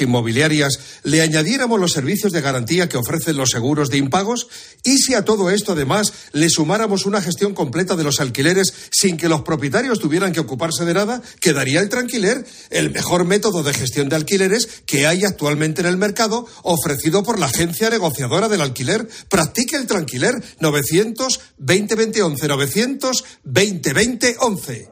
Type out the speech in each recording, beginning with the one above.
inmobiliarias le añadiéramos los servicios de garantía que ofrecen los seguros de impagos? ¿Y si a todo esto además le sumáramos una gestión completa de los alquileres sin que los propietarios tuvieran que ocuparse de nada? Quedaría el tranquiler, el mejor método de gestión de alquileres que hay actualmente en el mercado, ofrecido por la agencia negociadora del alquiler. Practique el tranquiler 900 2020 11 900 2020 11.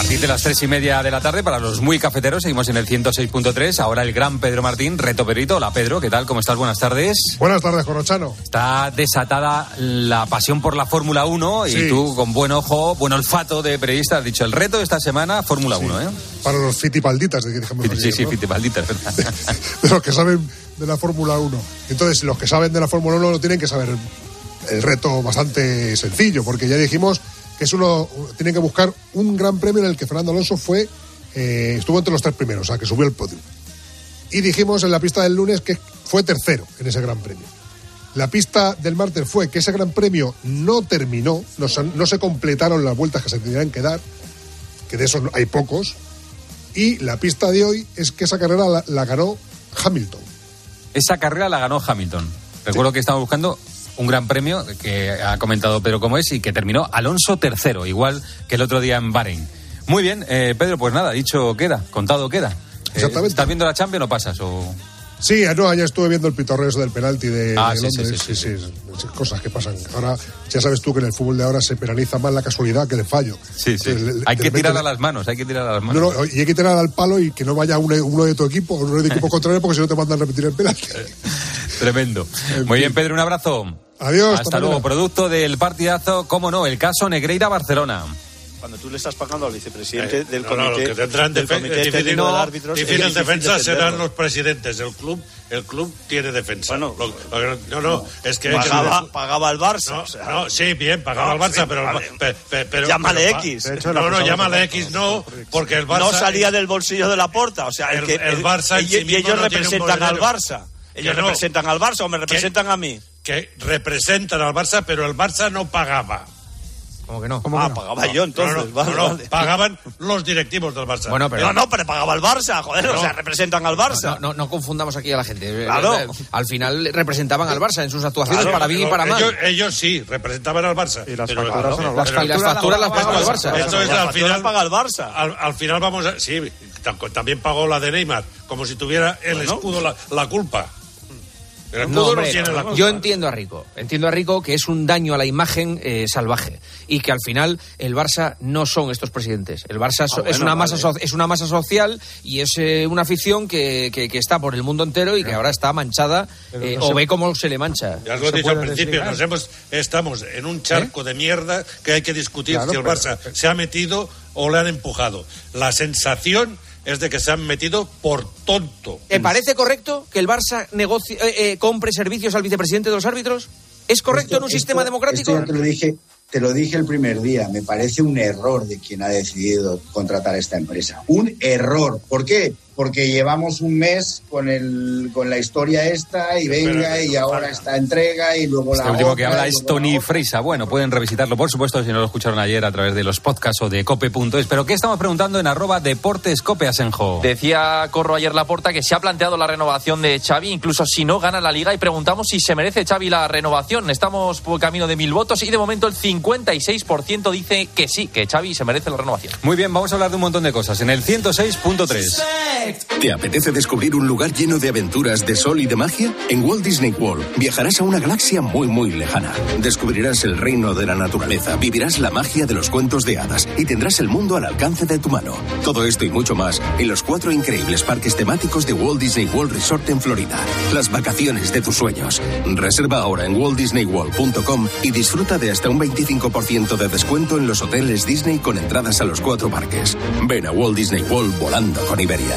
Partir de las tres y media de la tarde, para los muy cafeteros, seguimos en el 106.3. Ahora el gran Pedro Martín, reto perito. Hola Pedro, ¿qué tal? ¿Cómo estás? Buenas tardes. Buenas tardes, Corochano. Está desatada la pasión por la Fórmula 1 y Sí. tú, con buen ojo, buen olfato de periodista, has dicho el reto de esta semana, Fórmula 1, ¿eh? Para los fitipalditas, de que dejemos Sí, sí, ¿no? Fitipaldita, es verdad. de los que saben de la Fórmula 1. Entonces, los que saben de la Fórmula 1 lo tienen que saber el reto bastante sencillo, porque ya dijimos que es uno, tienen que buscar un gran premio en el que Fernando Alonso fue, eh, estuvo entre los tres primeros, o sea, que subió el podio. Y dijimos en la pista del lunes que fue tercero en ese gran premio. La pista del martes fue que ese gran premio no terminó, no se, no se completaron las vueltas que se tenían que dar, que de esos hay pocos, y la pista de hoy es que esa carrera la, la ganó Hamilton. Esa carrera la ganó Hamilton. Recuerdo que estamos buscando un gran premio que ha comentado Pedro cómo es y que terminó Alonso tercero, igual que el otro día en Bahrein. Muy bien, eh, Pedro, pues nada, dicho queda, contado queda. Eh, Exactamente. ¿Estás viendo la Champions o pasas? O... Sí, no, ayer estuve viendo el pitorreo del penalti de, Ah, de sí, sí, Londres. sí, Sí, sí, sí, sí, cosas que pasan. Ahora, ya sabes tú que en el fútbol de ahora se penaliza más la casualidad que el fallo. Sí, sí. Entonces, le- Hay que tirar a las manos, hay que tirar a las No, manos. no, y hay que tirar al palo y que no vaya uno, uno de tu equipo, uno de equipo contrario, porque si no te mandan a repetir el penalti. Tremendo. En Muy bien, Pedro, un abrazo. Adiós, Hasta hasta luego. Producto del partidazo, cómo no, el caso Negreira-Barcelona. Cuando tú le estás pagando al vicepresidente Eh, del no, no, comité, lo que tendrán del defe- comité difícil- técnico no, de árbitros, difícil difícil defensa serán los presidentes del club. El club tiene defensa. Bueno, Lo- lo que- no, no, es que pagaba, pagaba al Barça. No, o sea, no, sí, bien, pagaba No, al Barça, sí, pero, vale. pe- pe- pero- Llámale pero- X. Hecho, no, no, llámale X, no, porque el Barça. no salía del bolsillo de la porta. O sea, el, El- que, el Barça y, sí ellos no representan al. Barça. Ellos no. representan al Barça o me representan a mí. Que representan al Barça, pero el Barça no pagaba. ¿Cómo que no? Ah, pagaba yo entonces. no, no, vale, no, no, vale. pagaban los directivos del Barça. Bueno, pero- No, no, pero pagaba el Barça, joder. O No. sea, representan al Barça. No, no, no confundamos aquí a la gente. Claro. Al final representaban al Barça en sus actuaciones Claro, para bien y pero para mal. Ellos, ellos sí, representaban al Barça. Y las pero- facturas Las, y las facturas las pagaba el Barça. Entonces, Las al final, paga el Barça. Al, al final vamos a. Sí, tam- también pagó la de Neymar, como si tuviera el Bueno. escudo la, la culpa. El No, no, hombre, culpa. yo entiendo a Rico. Entiendo a Rico que es un daño a la imagen eh, salvaje y que al final el Barça no son estos presidentes. El Barça so- Ah, bueno, es, una masa vale. so- es una masa social y es eh, una afición que, que- que está por el mundo entero y que ahora está manchada eh, o ve cómo se le mancha. Ya lo he se dicho al principio, nos hemos, estamos en un charco de mierda que hay que discutir Claro, si el pero- Barça se ha metido o le han empujado. La sensación es de que se han metido por tonto. ¿Te parece correcto que el Barça negocie- eh, eh, compre servicios al vicepresidente de los árbitros? ¿Es correcto en un Esto- sistema democrático? esto ya te lo dije, te lo dije el primer día. Me parece un error de quien ha decidido contratar esta empresa. Un error. ¿Por qué? Porque llevamos un mes con el con la historia esta y venga y ahora falta. esta entrega y luego Este la último otra, que habla es Tony otra. Freisa. Bueno, pueden revisitarlo, por supuesto, si no lo escucharon ayer a través de los podcasts o de cope.es. Pero ¿qué estamos preguntando en arroba deportes cope Asenjo? Decía Corro ayer la porta que se ha planteado la renovación de Xavi, incluso si no gana la liga, y preguntamos si se merece Xavi la renovación. Estamos por camino de mil votos y de momento el 56% dice que sí, que Xavi se merece la renovación. Muy bien, vamos a hablar de un montón de cosas. En el 106.3. ¿Te apetece descubrir un lugar lleno de aventuras, de sol y de magia? En Walt Disney World viajarás a una galaxia muy muy lejana. Descubrirás el reino de la naturaleza, vivirás la magia de los cuentos de hadas y tendrás el mundo al alcance de tu mano. Todo esto y mucho más en los cuatro increíbles parques temáticos de Walt Disney World Resort en Florida. Las vacaciones de tus sueños. Reserva ahora en waltdisneyworld.com y disfruta de hasta un 25% de descuento en los hoteles Disney con entradas a los cuatro parques. Ven a Walt Disney World volando con Iberia.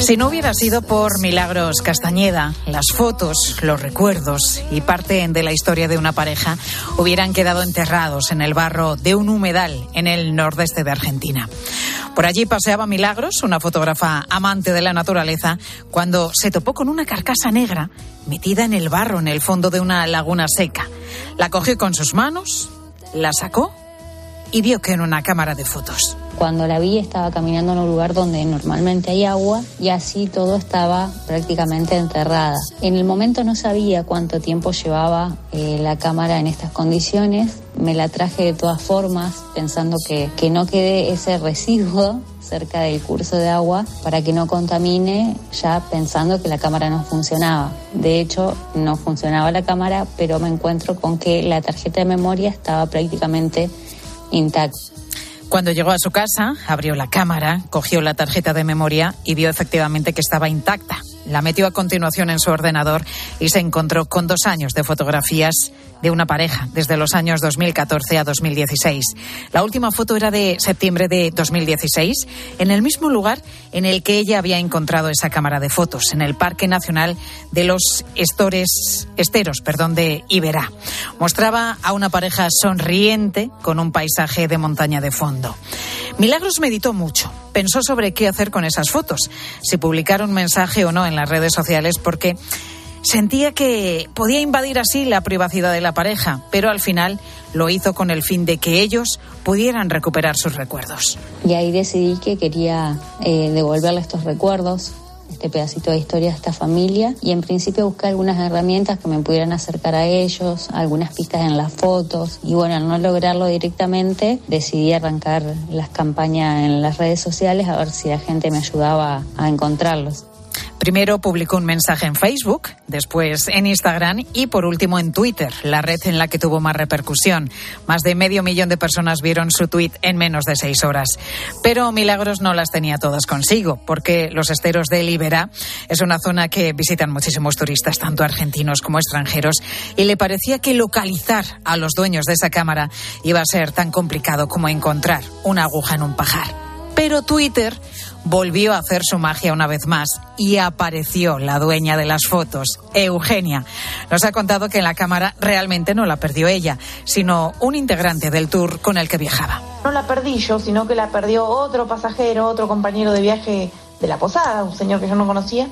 Si no hubiera sido por Milagros Castañeda, las fotos, los recuerdos y parte de la historia de una pareja hubieran quedado enterrados en el barro de un humedal en el nordeste de Argentina. Por allí paseaba Milagros, una fotógrafa amante de la naturaleza, cuando se topó con una carcasa negra metida en el barro en el fondo de una laguna seca. La cogió con sus manos, la sacó y vio que era una cámara de fotos. Cuando la vi estaba caminando en un lugar donde normalmente hay agua y así todo estaba prácticamente enterrada. En el momento no sabía cuánto tiempo llevaba eh, la cámara en estas condiciones. Me la traje de todas formas pensando que, que no quede ese residuo cerca del curso de agua para que no contamine ya pensando que la cámara no funcionaba. De hecho, no funcionaba la cámara, pero me encuentro con que la tarjeta de memoria estaba prácticamente Cuando llegó a su casa, abrió la cámara, cogió la tarjeta de memoria y vio efectivamente que estaba intacta. La metió a continuación en su ordenador y se encontró con dos años de fotografías de una pareja desde los años 2014 a 2016. La última foto era de septiembre de 2016 en el mismo lugar en el que ella había encontrado esa cámara de fotos, en el Parque Nacional de los Estores, Esteros perdón, de Iberá. Mostraba a una pareja sonriente con un paisaje de montaña de fondo. Milagros meditó mucho, pensó sobre qué hacer con esas fotos, si publicar un mensaje o no en las redes sociales, porque sentía que podía invadir así la privacidad de la pareja, pero al final lo hizo con el fin de que ellos pudieran recuperar sus recuerdos. Y ahí decidí que quería eh, devolverle estos recuerdos, este pedacito de historia a esta familia y en principio buscar algunas herramientas que me pudieran acercar a ellos, algunas pistas en las fotos y bueno, al no lograrlo directamente decidí arrancar las campañas en las redes sociales a ver si la gente me ayudaba a encontrarlos. Primero publicó un mensaje en Facebook, después en Instagram y por último en Twitter, la red en la que tuvo más repercusión. Más de medio millón de personas vieron su tweet en menos de seis horas. Pero Milagros no las tenía todas consigo, porque los esteros de Liberá es una zona que visitan muchísimos turistas, tanto argentinos como extranjeros, y le parecía que localizar a los dueños de esa cámara iba a ser tan complicado como encontrar una aguja en un pajar. Pero Twitter volvió a hacer su magia una vez más y apareció la dueña de las fotos, Eugenia. Nos ha contado que en la cámara realmente no la perdió ella, sino un integrante del tour con el que viajaba. No la perdí yo, sino que la perdió otro pasajero, otro compañero de viaje de la posada, un señor que yo no conocía,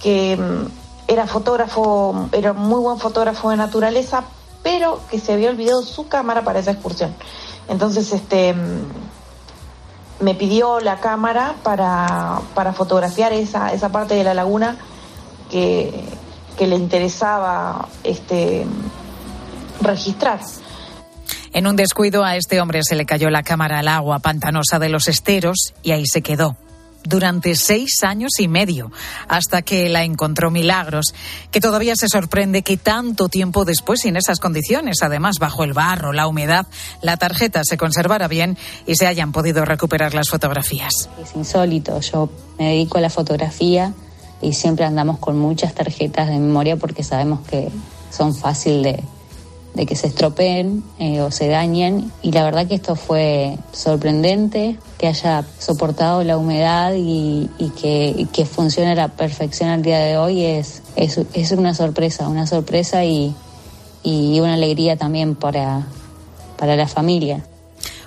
que mm, era fotógrafo, era muy buen fotógrafo de naturaleza, pero que se había olvidado su cámara para esa excursión. Entonces, este mm, me pidió la cámara para, para fotografiar esa, esa parte de la laguna que, que le interesaba este, registrar. En un descuido a este hombre se le cayó la cámara al agua pantanosa de los esteros y ahí se quedó durante seis años y medio, hasta que la encontró Milagros, que todavía se sorprende que tanto tiempo después en esas condiciones, además bajo el barro, la humedad, la tarjeta se conservara bien y se hayan podido recuperar las fotografías. Es insólito, yo me dedico a la fotografía y siempre andamos con muchas tarjetas de memoria porque sabemos que son fácil de, de que se estropeen eh, o se dañen y la verdad que esto fue sorprendente que haya soportado la humedad y, que, que funcione a la perfección al día de hoy es, es, es una sorpresa, una sorpresa y, y una alegría también para, para la familia.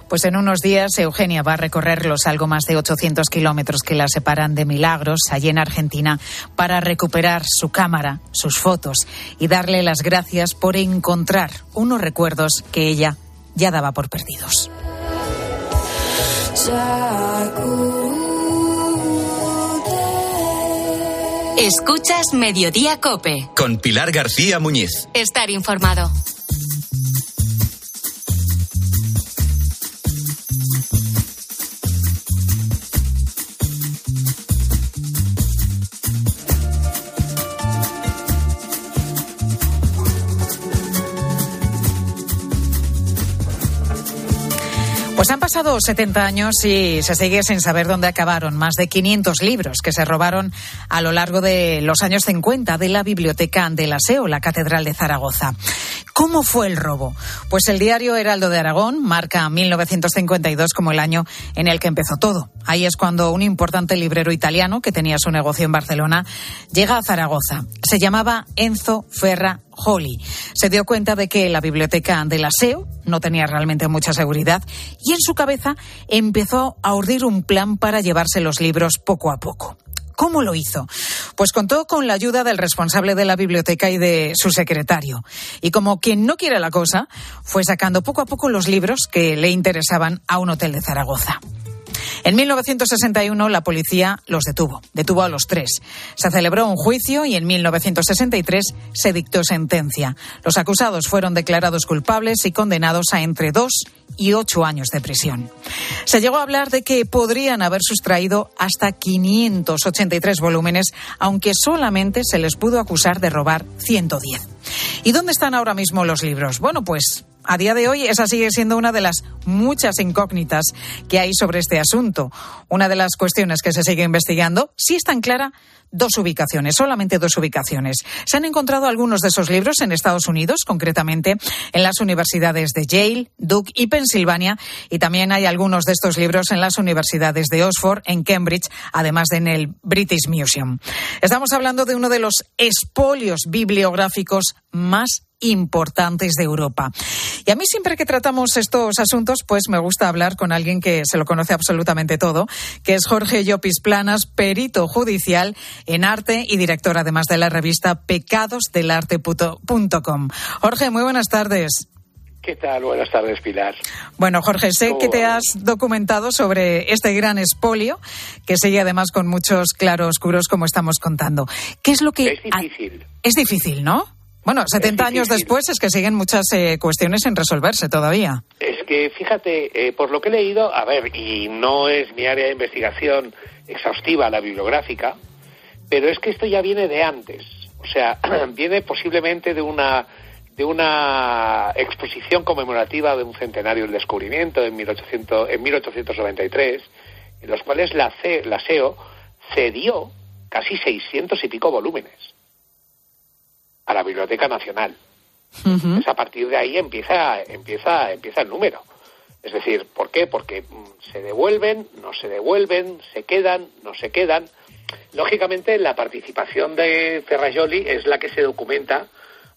Pues en unos días Eugenia va a recorrer los algo más de 800 kilómetros que la separan de Milagros, allí en Argentina, para recuperar su cámara, sus fotos y darle las gracias por encontrar unos recuerdos que ella ya daba por perdidos. Escuchas Mediodía Cope. Con Pilar García Muñiz. Estar informado. Pues han pasado 70 años y se sigue sin saber dónde acabaron más de 500 libros que se robaron a lo largo de los años 50 de la Biblioteca de la SEO, la Catedral de Zaragoza. ¿Cómo fue el robo? Pues el diario Heraldo de Aragón marca 1952 como el año en el que empezó todo. Ahí es cuando un importante librero italiano que tenía su negocio en Barcelona llega a Zaragoza. Se llamaba Enzo Ferra Holly. Se dio cuenta de que la biblioteca de la SEO no tenía realmente mucha seguridad y en su cabeza empezó a urdir un plan para llevarse los libros poco a poco. ¿Cómo lo hizo? Pues contó con la ayuda del responsable de la biblioteca y de su secretario. Y como quien no quiere la cosa, fue sacando poco a poco los libros que le interesaban a un hotel de Zaragoza. En 1961 la policía los detuvo, detuvo a los tres. Se celebró un juicio y en 1963 se dictó sentencia. Los acusados fueron declarados culpables y condenados a entre dos y ocho años de prisión. Se llegó a hablar de que podrían haber sustraído hasta 583 volúmenes, aunque solamente se les pudo acusar de robar 110. ¿Y dónde están ahora mismo los libros? Bueno, pues a día de hoy esa sigue siendo una de las muchas incógnitas que hay sobre este asunto. Una de las cuestiones que se sigue investigando, sí está en clara, dos ubicaciones, solamente dos ubicaciones. Se han encontrado algunos de esos libros en Estados Unidos, concretamente en las universidades de Yale, Duke y Pensilvania, y también hay algunos de estos libros en las universidades de Oxford, en Cambridge, además de en el British Museum. Estamos hablando de uno de los espolios bibliográficos más importantes de Europa. Y a mí siempre que tratamos estos asuntos, pues me gusta hablar con alguien que se lo conoce absolutamente todo, que es Jorge Llopis Planas, perito judicial en arte y director además de la revista pecadosdelarte.com. Jorge, muy buenas tardes. ¿Qué tal? Buenas tardes, Pilar. Bueno, Jorge, sé que te has documentado sobre este gran espolio, que sigue además con muchos claroscuros, como estamos contando. ¿Qué es lo que... Es difícil. Es difícil, ¿no? Bueno, 70 años después es que siguen muchas eh, cuestiones sin resolverse todavía. Es que, fíjate, eh, por lo que he leído, a ver, y no es mi área de investigación exhaustiva, la bibliográfica, pero es que esto ya viene de antes. O sea, viene posiblemente de una de una exposición conmemorativa de un centenario del descubrimiento en, 1800, en 1893, en los cuales la, C, la SEO cedió casi 600 y pico volúmenes a la Biblioteca Nacional. Pues a partir de ahí empieza, empieza, empieza el número. Es decir, ¿por qué? Porque mm, se devuelven, no se devuelven, se quedan, no se quedan. Lógicamente, la participación de Ferrajoli es la que se documenta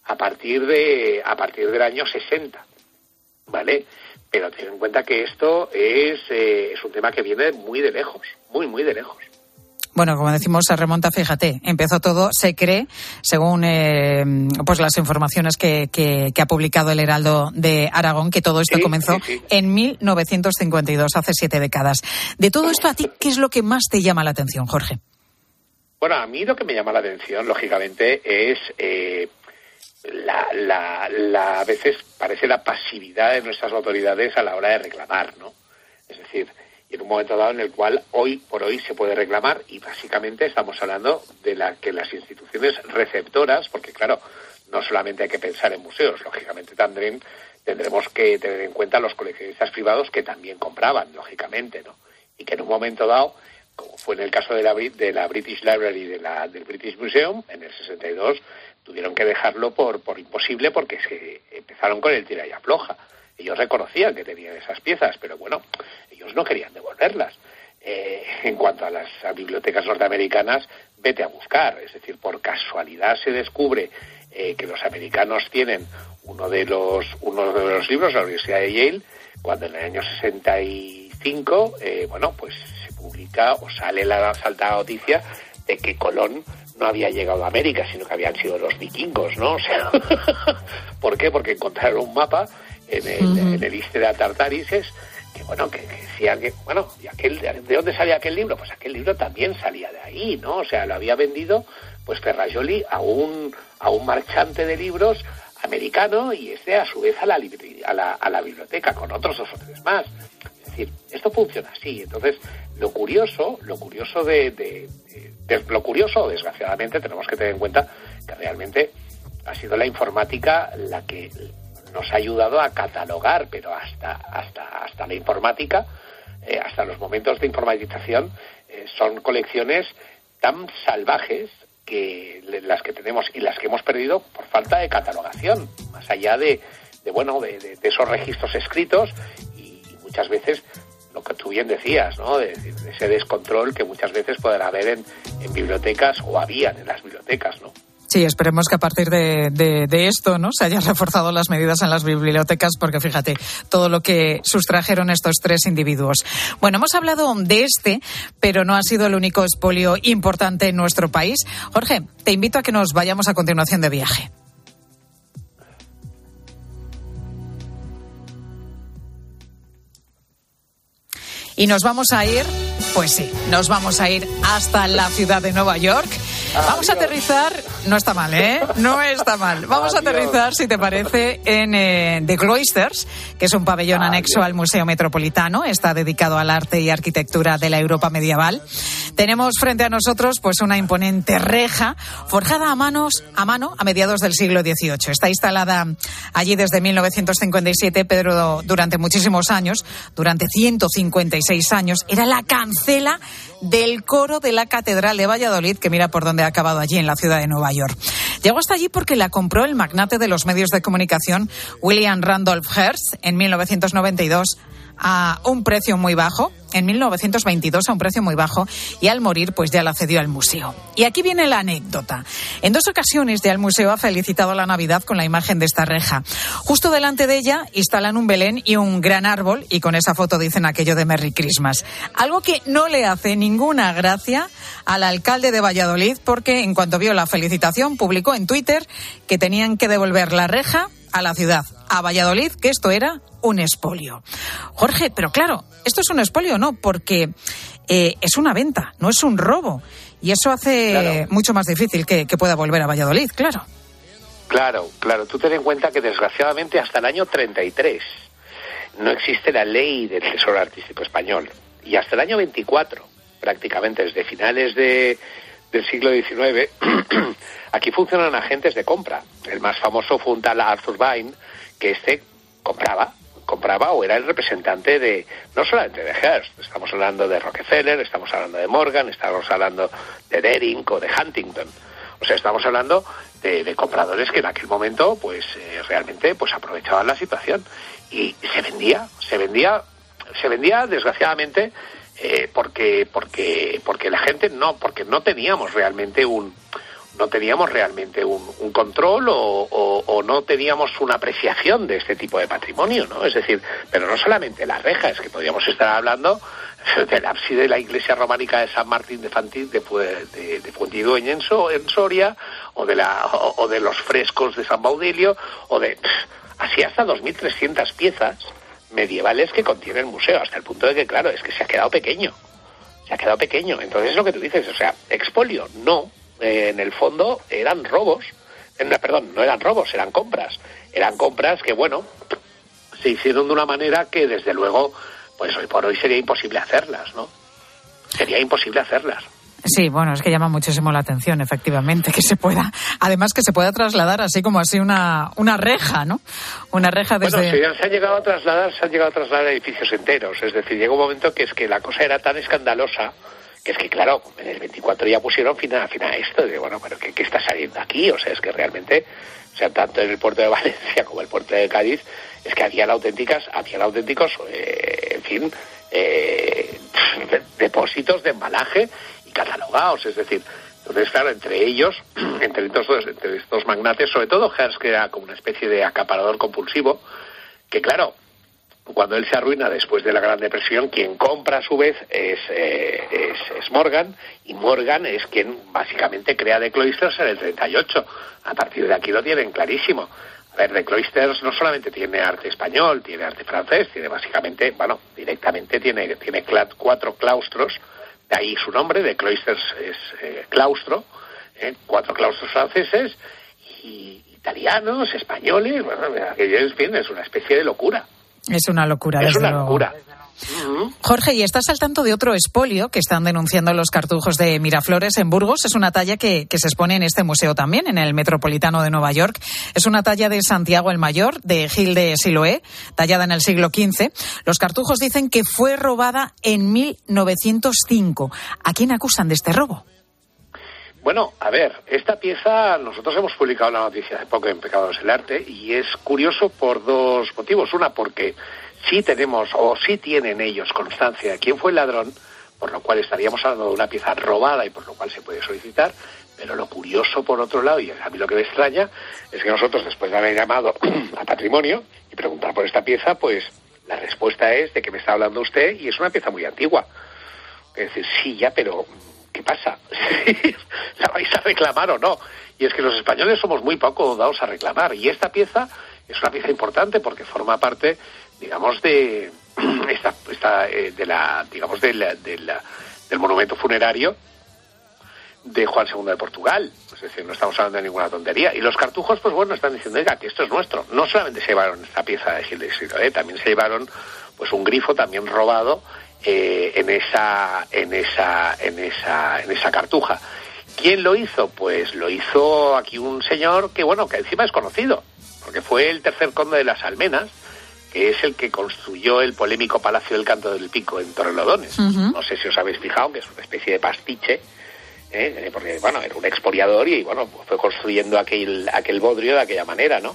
a partir de a partir del año 60, ¿vale? Pero ten en cuenta que esto es, eh, es un tema que viene muy de lejos, muy, muy de lejos. Bueno, como decimos, se remonta, fíjate, empezó todo, se cree, según eh, pues las informaciones que, que, ha publicado el Heraldo de Aragón, que todo esto comenzó en 1952, hace siete décadas. De todo esto, ¿a ti qué es lo que más te llama la atención, Jorge? Bueno, a mí lo que me llama la atención, lógicamente, es eh, la, la, la, a veces parece la pasividad de nuestras autoridades a la hora de reclamar, ¿no? Es decir, en un momento dado en el cual hoy por hoy se puede reclamar y básicamente estamos hablando de la que las instituciones receptoras, porque claro, no solamente hay que pensar en museos, lógicamente también tendremos que tener en cuenta los coleccionistas privados que también compraban, lógicamente, ¿no? Y que en un momento dado, como fue en el caso de la, de la British Library y de la, del British Museum, en el 62, tuvieron que dejarlo por, por imposible porque se empezaron con el tira y afloja. Ellos reconocían que tenían esas piezas, pero bueno, ellos no querían devolverlas. Eh, en cuanto a las bibliotecas norteamericanas, vete a buscar. Es decir, por casualidad se descubre eh, que los americanos tienen uno de los, uno de los libros de la Universidad de Yale, cuando en el año 65, eh, bueno, pues se publica o sale la saltada noticia de que Colón no había llegado a América, sino que habían sido los vikingos, ¿no? O sea, ¿por qué? Porque encontraron un mapa en el, en el de Tartarises, que bueno, que, que, bueno, ¿y aquel, ¿de dónde salía aquel libro? Pues aquel libro también salía de ahí, ¿no? O sea, lo había vendido, pues Ferrajoli a un, a un marchante de libros americano y este a su vez a la, a la, a la biblioteca con otros dos o tres más. Es decir, esto funciona así. Entonces, lo curioso, lo curioso de, de, de, lo curioso, desgraciadamente, tenemos que tener en cuenta que realmente ha sido la informática la que nos ha ayudado a catalogar, pero hasta, hasta, hasta la informática, eh, hasta los momentos de informatización, eh, son colecciones tan salvajes que las que tenemos y las que hemos perdido por falta de catalogación, más allá de, de bueno, de, esos registros escritos y, muchas veces lo que tú bien decías, ¿no? Ese descontrol que muchas veces pueden haber en, en bibliotecas o habían en las bibliotecas, ¿no? Sí, esperemos que a partir de, de- de esto no se hayan reforzado las medidas en las bibliotecas, porque fíjate todo lo que sustrajeron estos tres individuos. Bueno, hemos hablado de este, pero no ha sido el único expolio importante en nuestro país. Jorge, te invito a que nos vayamos a continuación de viaje. Y nos vamos a ir, pues sí, nos vamos a ir hasta la ciudad de Nueva York. Vamos a aterrizar, no está mal, ¿eh? No está mal. Vamos a aterrizar, si te parece, en eh, The Cloisters, que es un pabellón anexo al Museo Metropolitano. Está dedicado al arte y arquitectura de la Europa medieval. Tenemos frente a nosotros, pues, una imponente reja forjada a manos, a mano, a mediados del siglo XVIII. Está instalada allí desde 1957, Pedro, durante muchísimos años, durante 156 años, era la cancela del coro de la Catedral de Valladolid, que mira por dónde ha acabado allí, en la ciudad de Nueva Llegó hasta allí porque la compró el magnate de los medios de comunicación, William Randolph Hearst, en 1992 a un precio muy bajo, en 1922 a un precio muy bajo, y al morir pues ya la cedió al museo. Y aquí viene la anécdota. En dos ocasiones ya el museo ha felicitado la Navidad con la imagen de esta reja. Justo delante de ella instalan un Belén y un gran árbol y con esa foto dicen aquello de Merry Christmas. Algo que no le hace ninguna gracia al alcalde de Valladolid porque en cuanto vio la felicitación publicó en Twitter que tenían que devolver la reja a la ciudad, a Valladolid, que esto era un expolio. Jorge, pero claro, esto es un expolio, ¿no? Porque eh, es una venta, no es un robo. Y eso hace Claro. mucho más difícil que, que pueda volver a Valladolid, claro. Claro, claro. Tú ten en cuenta que desgraciadamente hasta el año 33 no existe la ley del Tesoro Artístico Español. Y hasta el año 24, prácticamente desde finales de, del siglo XIX, aquí funcionan agentes de compra. El más famoso fue un tal Arthur Vine, que este compraba, compraba o era el representante de, no solamente de Hearst, estamos hablando de Rockefeller, estamos hablando de Morgan, estamos hablando de Dering o de Huntington. O sea, estamos hablando de, compradores que en aquel momento, pues eh, realmente, pues aprovechaban la situación y se vendía, se vendía, se vendía desgraciadamente eh, porque, porque, porque la gente no, porque no teníamos realmente un, no teníamos realmente un, control o, o- no teníamos una apreciación de este tipo de patrimonio, ¿no? Es decir, pero no solamente la reja, es que podríamos estar hablando del ábside de la iglesia románica de San Martín de Fantín de, de, de Fuentidueña en, So- en Soria, o de, la, o, de los frescos de San Baudilio, o de así hasta 2.300 piezas medievales que contiene el museo, hasta el punto de que, claro, es que se ha quedado pequeño se ha quedado pequeño. Entonces es lo que tú dices, o sea, expolio, no. Eh, en el fondo eran robos, perdón, no eran robos, eran compras. Eran compras que, bueno, se hicieron de una manera que desde luego, pues hoy por hoy sería imposible hacerlas, ¿no? Sería imposible hacerlas. Sí, bueno, es que llama muchísimo la atención, efectivamente, que se pueda, además que se pueda trasladar así como así una, una reja, ¿no? Una reja desde... Bueno, se, han- se han llegado a trasladar, se han llegado a trasladar edificios enteros. Es decir, llegó un momento que es que la cosa era tan escandalosa que es que, claro, en el 24 ya pusieron fin a, fin a esto. De, bueno, pero ¿qué, qué está saliendo aquí? O sea, es que realmente, o sea, tanto en el puerto de Valencia como el puerto de Cádiz, es que habían auténticas, habían auténticos, eh, en fin, eh, depósitos de embalaje y catalogados. Es decir, entonces, claro, entre ellos, entre estos, dos, entre estos magnates, sobre todo Hearst, que era como una especie de acaparador compulsivo, que claro, cuando él se arruina después de la Gran Depresión, quien compra a su vez es, eh, es, es Morgan, y Morgan es quien básicamente crea The Cloisters en el 38. A partir de aquí lo tienen clarísimo. A ver, The Cloisters no solamente tiene arte español, tiene arte francés, tiene básicamente, bueno, directamente tiene, tiene cuatro claustros, de ahí su nombre, The Cloisters es eh, claustro, eh, cuatro claustros franceses, y italianos, españoles, bueno, aquello es, bien, es una especie de locura. Es una locura, Es desde una luego. locura. Jorge, y estás al tanto de otro espolio que están denunciando los cartujos de Miraflores en Burgos. Es una talla que, que se expone en este museo también, en el Metropolitano de Nueva York. Es una talla de Santiago el Mayor, de Gil de Siloé, tallada en el siglo XV. Los cartujos dicen que fue robada en 1905. ¿A quién acusan de este robo? Bueno, a ver, esta pieza nosotros hemos publicado la noticia hace poco en Pecados del Arte y es curioso por dos motivos. Una, porque sí tenemos o sí tienen ellos constancia de quién fue el ladrón, por lo cual estaríamos hablando de una pieza robada y por lo cual se puede solicitar. Pero lo curioso, por otro lado, y a mí lo que me extraña, es que nosotros, después de haber llamado a patrimonio y preguntar por esta pieza, pues la respuesta es de que me está hablando usted y es una pieza muy antigua. Es decir, sí, ya, pero ¿qué pasa? ¿La vais a reclamar o no? Y es que los españoles somos muy poco dados a reclamar. Y esta pieza es una pieza importante porque forma parte, digamos, de esta, esta, eh, de la, digamos, de del monumento funerario de Juan II de Portugal. Es decir, no estamos hablando de ninguna tontería. Y los cartujos, pues bueno, están diciendo, oiga, que esto es nuestro. No solamente se llevaron esta pieza de Gil de Siloé, también se llevaron pues un grifo también robado eh, en esa en esa en esa en esa cartuja. ¿Quién lo hizo? Pues lo hizo aquí un señor que bueno, que encima es conocido, porque fue el tercer conde de las Almenas, que es el que construyó el polémico Palacio del Canto del Pico en Torrelodones. No sé si os habéis fijado que es una especie de pastiche, ¿eh? Eh, porque bueno, era un expoliador y bueno, fue construyendo aquel, aquel bodrio de aquella manera, ¿no?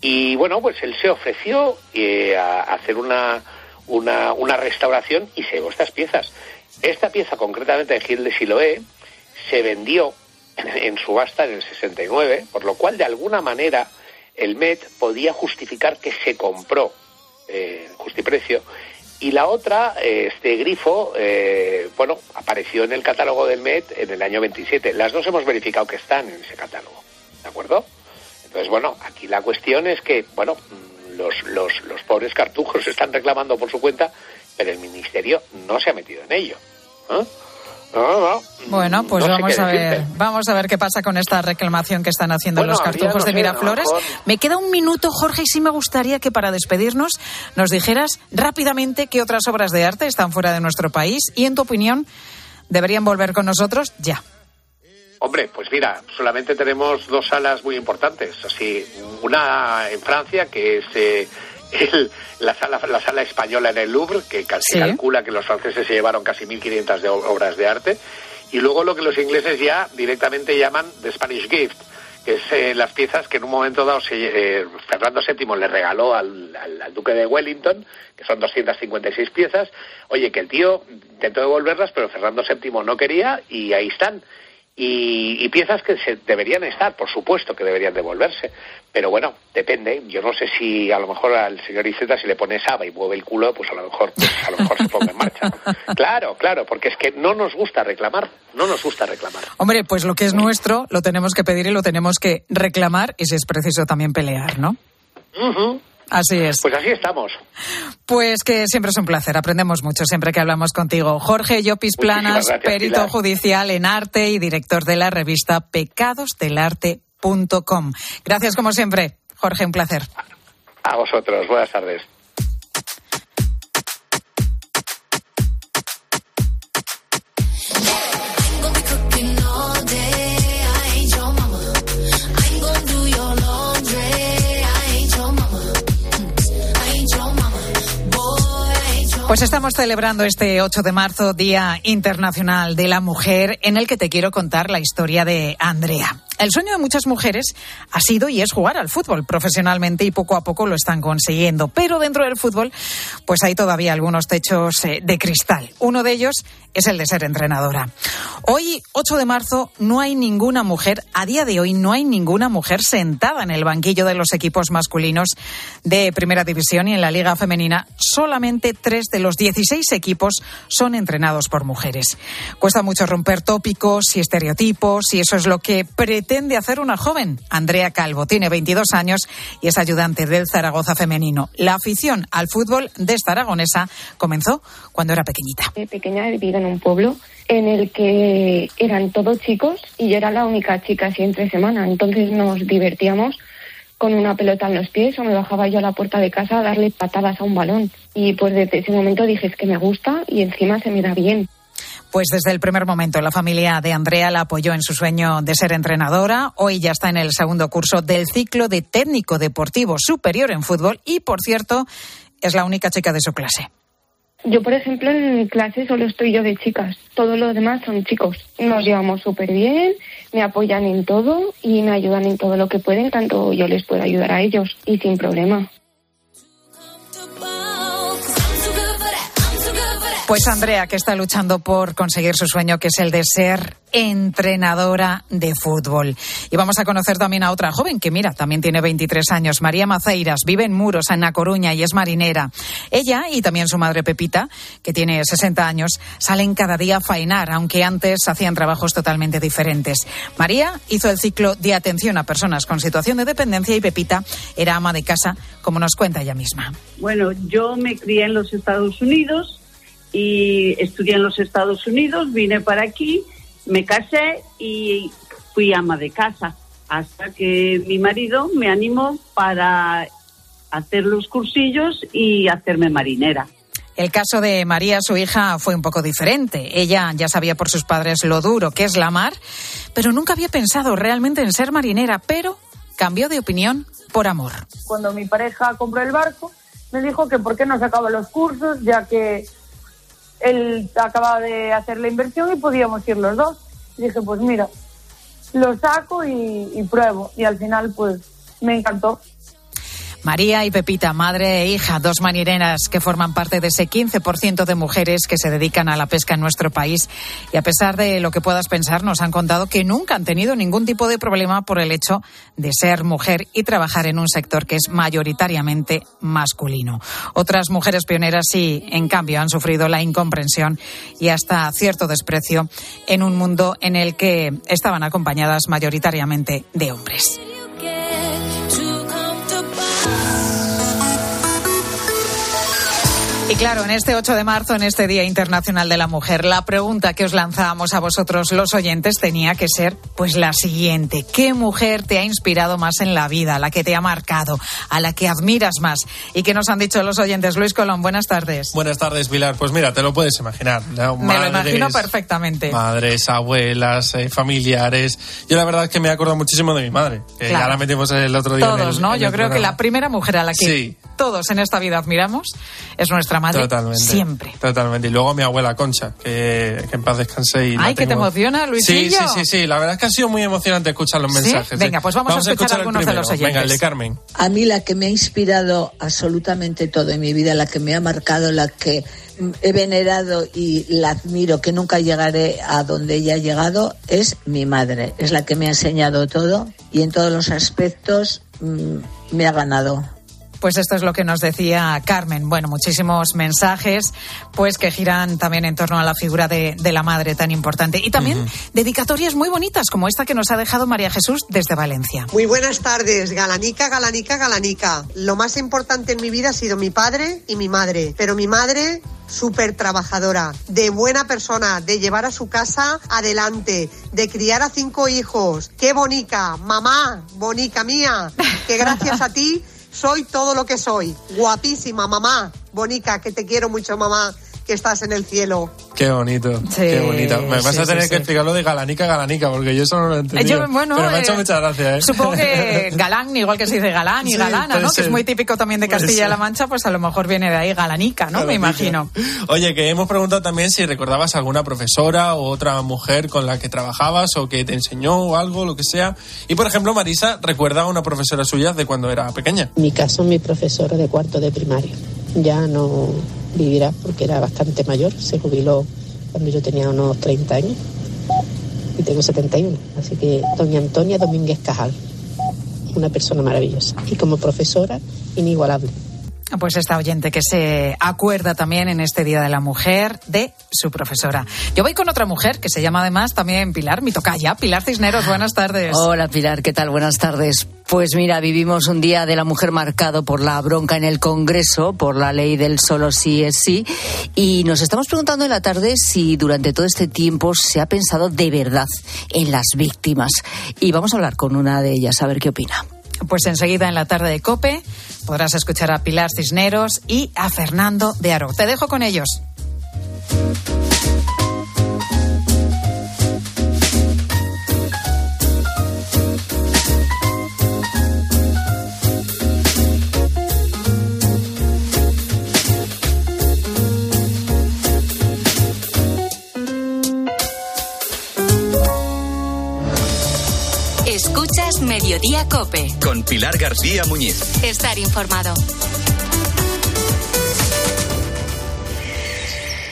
Y bueno, pues él se ofreció eh, a hacer una, una, una restauración y se llevó estas piezas. Esta pieza concretamente de Gil de Siloé se vendió en subasta en el 69, por lo cual de alguna manera el Met podía justificar que se compró eh, justiprecio y la otra, eh, este grifo, eh, bueno, apareció en el catálogo del Met en el año 27. Las dos hemos verificado que están en ese catálogo, ¿de acuerdo? Entonces, bueno, aquí la cuestión es que, bueno, los, los, los pobres cartujos están reclamando por su cuenta, pero el Ministerio no se ha metido en ello. ¿eh? No, no. Bueno, pues No vamos a ver, decirte. vamos a ver qué pasa con esta reclamación que están haciendo Bueno, los cartujos de Miraflores. Me queda un minuto, Jorge, y sí me gustaría que para despedirnos nos dijeras rápidamente qué otras obras de arte están fuera de nuestro país y, en tu opinión, deberían volver con nosotros ya. Hombre, pues mira, solamente tenemos dos salas muy importantes. Así, una en Francia, que es eh, el- la, sala, la sala española en el Louvre, que casi Sí. calcula que los franceses se llevaron casi 1.500 de ob- obras de arte. Y luego lo que los ingleses ya directamente llaman The Spanish Gift, que es eh, las piezas que en un momento dado se, eh, Fernando VII le regaló al, al- al duque de Wellington, que son 256 piezas. Oye, que el tío intentó devolverlas, pero Fernando VII no quería y ahí están. Y, y piezas que se deberían estar, por supuesto que deberían devolverse. Pero bueno, depende. Yo no sé si a lo mejor al señor Iceta si le pone Saba y mueve el culo, pues a lo mejor, pues a lo mejor se ponga en marcha. Claro, claro, porque es que no nos gusta reclamar, no nos gusta reclamar. Hombre, pues lo que es nuestro lo tenemos que pedir y lo tenemos que reclamar y si es preciso también pelear, ¿no? Ujú. Así es. Pues así estamos. Pues que siempre es un placer, aprendemos mucho siempre que hablamos contigo. Jorge Llopis Planas, gracias, perito Pilar. judicial en arte y director de la revista pecadosdelarte.com. Gracias como siempre, Jorge, un placer. A vosotros, buenas tardes. Pues estamos celebrando este 8 de marzo, Día Internacional de la Mujer, en el que te quiero contar la historia de Andrea. El sueño de muchas mujeres ha sido y es jugar al fútbol profesionalmente y poco a poco lo están consiguiendo. Pero dentro del fútbol, pues hay todavía algunos techos eh, de cristal. Uno de ellos es el de ser entrenadora. Hoy, 8 de marzo, no hay ninguna mujer, a día de hoy no hay ninguna mujer sentada en el banquillo de los equipos masculinos de Primera División y en la Liga Femenina. Solamente tres de los 16 equipos son entrenados por mujeres. Cuesta mucho romper tópicos y estereotipos y eso es lo que pretende hacer una joven. Andrea Calvo tiene 22 años y es ayudante del Zaragoza femenino. La afición al fútbol de esta aragonesa comenzó cuando era pequeñita. De pequeña he en un pueblo en el que eran todos chicos y yo era la única chica así entre semana. Entonces nos divertíamos con una pelota en los pies o me bajaba yo a la puerta de casa a darle patadas a un balón. Y pues desde ese momento dije, es que me gusta y encima se me da bien. Pues desde el primer momento la familia de Andrea la apoyó en su sueño de ser entrenadora. Hoy ya está en el segundo curso del ciclo de técnico deportivo superior en fútbol y, por cierto, es la única chica de su clase. Yo, por ejemplo, en mi clase solo estoy yo de chicas. Todos los demás son chicos. Nos llevamos súper bien, me apoyan en todo y me ayudan en todo lo que pueden, tanto yo les puedo ayudar a ellos y sin problema. Pues Andrea, que está luchando por conseguir su sueño, que es el de ser entrenadora de fútbol. Y vamos a conocer también a otra joven que, mira, también tiene 23 años, María Maceiras, vive en Muros, en La Coruña, y es marinera. Ella y también su madre Pepita, que tiene 60 años, salen cada día a faenar, aunque antes hacían trabajos totalmente diferentes. María hizo el ciclo de atención a personas con situación de dependencia y Pepita era ama de casa, como nos cuenta ella misma. Bueno, yo me crié en los Estados Unidos y estudié en los Estados Unidos, vine para aquí, me casé y fui ama de casa hasta que mi marido me animó para hacer los cursillos y hacerme marinera. El caso de María, su hija, fue un poco diferente. Ella ya sabía por sus padres lo duro que es la mar, pero nunca había pensado realmente en ser marinera, pero cambió de opinión por amor. Cuando mi pareja compró el barco, me dijo que por qué no sacaba los cursos, ya que él acababa de hacer la inversión y podíamos ir los dos. Y dije, pues mira, lo saco y, y pruebo. Y al final, pues me encantó. María y Pepita, madre e hija, dos marineras que forman parte de ese 15% de mujeres que se dedican a la pesca en nuestro país. Y a pesar de lo que puedas pensar, nos han contado que nunca han tenido ningún tipo de problema por el hecho de ser mujer y trabajar en un sector que es mayoritariamente masculino. Otras mujeres pioneras sí, en cambio, han sufrido la incomprensión y hasta cierto desprecio en un mundo en el que estaban acompañadas mayoritariamente de hombres. Y claro, en este 8 de marzo, en este Día Internacional de la Mujer, la pregunta que os lanzábamos a vosotros los oyentes tenía que ser pues la siguiente. ¿Qué mujer te ha inspirado más en la vida, la que te ha marcado, a la que admiras más? ¿Y qué nos han dicho los oyentes? Luis Colón, buenas tardes. Buenas tardes, Pilar. Pues mira, te lo puedes imaginar. ¿no? Me lo imagino perfectamente. Madres, abuelas, eh, familiares. Yo la verdad es que me acuerdo muchísimo de mi madre. Que Claro. ya la metimos el otro día. en Todos, el- ¿no? en Yo creo que la primera mujer a la que Sí. todos en esta vida admiramos es nuestra madre. Totalmente. Siempre. Totalmente. Y luego mi abuela Concha, que, que en paz descanse. Y Ay, que te emociona, Luisillo. sí, sí, sí. La verdad es que ha sido muy emocionante escuchar los ¿Sí? mensajes. Venga, pues vamos a escuchar algunos de los primero. Venga, el de oyentes. Carmen. A mí la que me ha inspirado absolutamente todo en mi vida, la que me ha marcado, la que he venerado y la admiro, que nunca llegaré a donde ella ha llegado, es mi madre. Es la que me ha enseñado todo y en todos los aspectos mm, me ha ganado. Pues esto es lo que nos decía Carmen. Bueno, muchísimos mensajes, pues que giran también en torno a la figura de, de la madre tan importante. Y también dedicatorias muy bonitas, como esta que nos ha dejado María Jesús desde Valencia. Muy buenas tardes, Galanica, Galanica, Galanica. Lo más importante en mi vida ha sido mi padre y mi madre, pero mi madre súper trabajadora, de buena persona, de llevar a su casa adelante, de criar a cinco hijos. ¡Qué bonica! Mamá, bonica mía, que gracias a ti soy todo lo que soy. Guapísima, mamá, bonica, que te quiero mucho, mamá, que estás en el cielo. Qué bonito. qué bonito. Me vas sí, a tener sí, que sí. explicarlo de Galanica, Galanica, porque yo eso no lo he entendido. Yo, bueno, Pero me ha hecho eh, mucha gracia, ¿eh? Supongo que galán, igual que se dice galán y Sí, galana, ¿no? Que es muy típico también de Castilla-La. Mancha, pues a lo mejor viene de ahí galanica, ¿no? Me imagino. Oye, que hemos preguntado también si recordabas alguna profesora o otra mujer con la que trabajabas o que te enseñó o algo, lo que sea. Y por ejemplo, Marisa recuerda a una profesora suya de cuando era pequeña. En mi caso, mi profesora de cuarto de primaria. Ya no vivirá porque era bastante mayor. Se jubiló cuando yo tenía unos 30 años y tengo 71. Así que doña Antonia Domínguez Cajal, una persona maravillosa. Y como profesora, inigualable. Pues esta oyente que se acuerda también en este Día de la Mujer de su profesora. Yo voy con otra mujer que se llama además también Pilar, mi tocaya. Pilar Cisneros, buenas tardes. Hola Pilar, ¿qué tal? Buenas tardes. Pues mira, vivimos un día de la mujer marcado por la bronca en el Congreso, por la ley del solo sí es sí, y nos estamos preguntando en la tarde si durante todo este tiempo se ha pensado de verdad en las víctimas. Y vamos a hablar con una de ellas, a ver qué opina. Pues enseguida en la tarde de Cope podrás escuchar a Pilar Cisneros y a Fernando de Aro. Te dejo con ellos. Mediodía Cope. Con Pilar García Muñiz. Estar informado.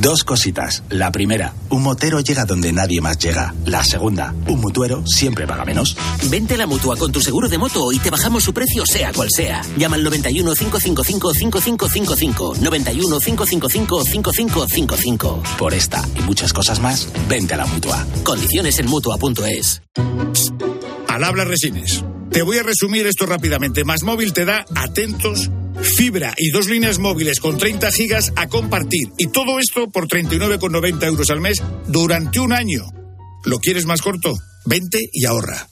Dos cositas. La primera, un motero llega donde nadie más llega. La segunda, un mutuero siempre paga menos. Vente a la mutua con tu seguro de moto y te bajamos su precio sea cual sea. Llama al 91 555 5555. 91 555 5555. Por esta y muchas cosas más, vente a la mutua. Condiciones en mutua.es. Al habla Resines. Te voy a resumir esto rápidamente. Más móvil te da atentos fibra y dos líneas móviles con 30 gigas a compartir. Y todo esto por 39,90 euros al mes durante un año. ¿Lo quieres más corto? Vente y ahorra.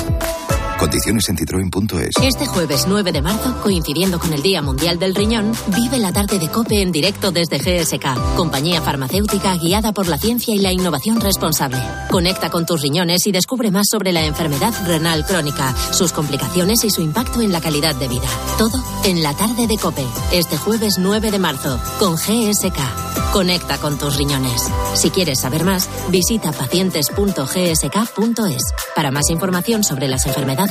Condiciones en citroen.es. Este jueves 9 de marzo, coincidiendo con el Día Mundial del Riñón, vive la tarde de COPE en directo desde GSK, compañía farmacéutica guiada por la ciencia y la innovación responsable. Conecta con tus riñones y descubre más sobre la enfermedad renal crónica, sus complicaciones y su impacto en la calidad de vida. Todo en la tarde de COPE, este jueves 9 de marzo, con GSK. Conecta con tus riñones. Si quieres saber más, visita pacientes.gsk.es. Para más información sobre las enfermedades,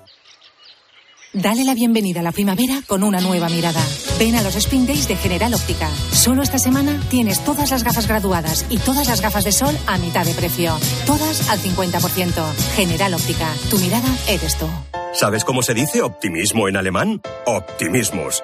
Dale la bienvenida a la primavera con una nueva mirada. Ven a los Spring Days de General Óptica. Solo esta semana tienes todas las gafas graduadas y todas las gafas de sol a mitad de precio. Todas al 50%. General Óptica. Tu mirada eres tú. ¿Sabes cómo se dice optimismo en alemán? Optimismus.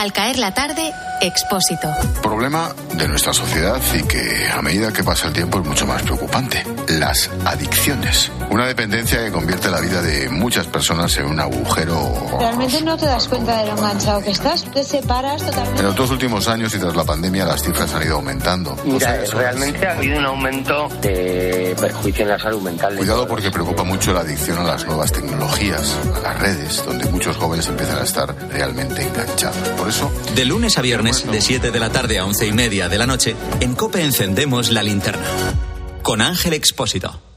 Al caer la tarde, Expósito. Problema de nuestra sociedad y que a medida que pasa el tiempo es mucho más preocupante. Las adicciones. Una dependencia que convierte la vida de muchas personas en un agujero. Realmente no te das cuenta de lo enganchado que estás. Te separas totalmente. En los dos últimos años y tras la pandemia las cifras han ido aumentando. Mira, realmente ha habido un aumento de perjuicio en la salud mental. Cuidado porque preocupa mucho la adicción a las nuevas tecnologías, a las redes, donde muchos jóvenes empiezan a estar realmente enganchados. Por eso... De lunes a viernes, de 7 de la tarde a 11 y media de la noche, en COPE encendemos la linterna. Con Ángel Expósito.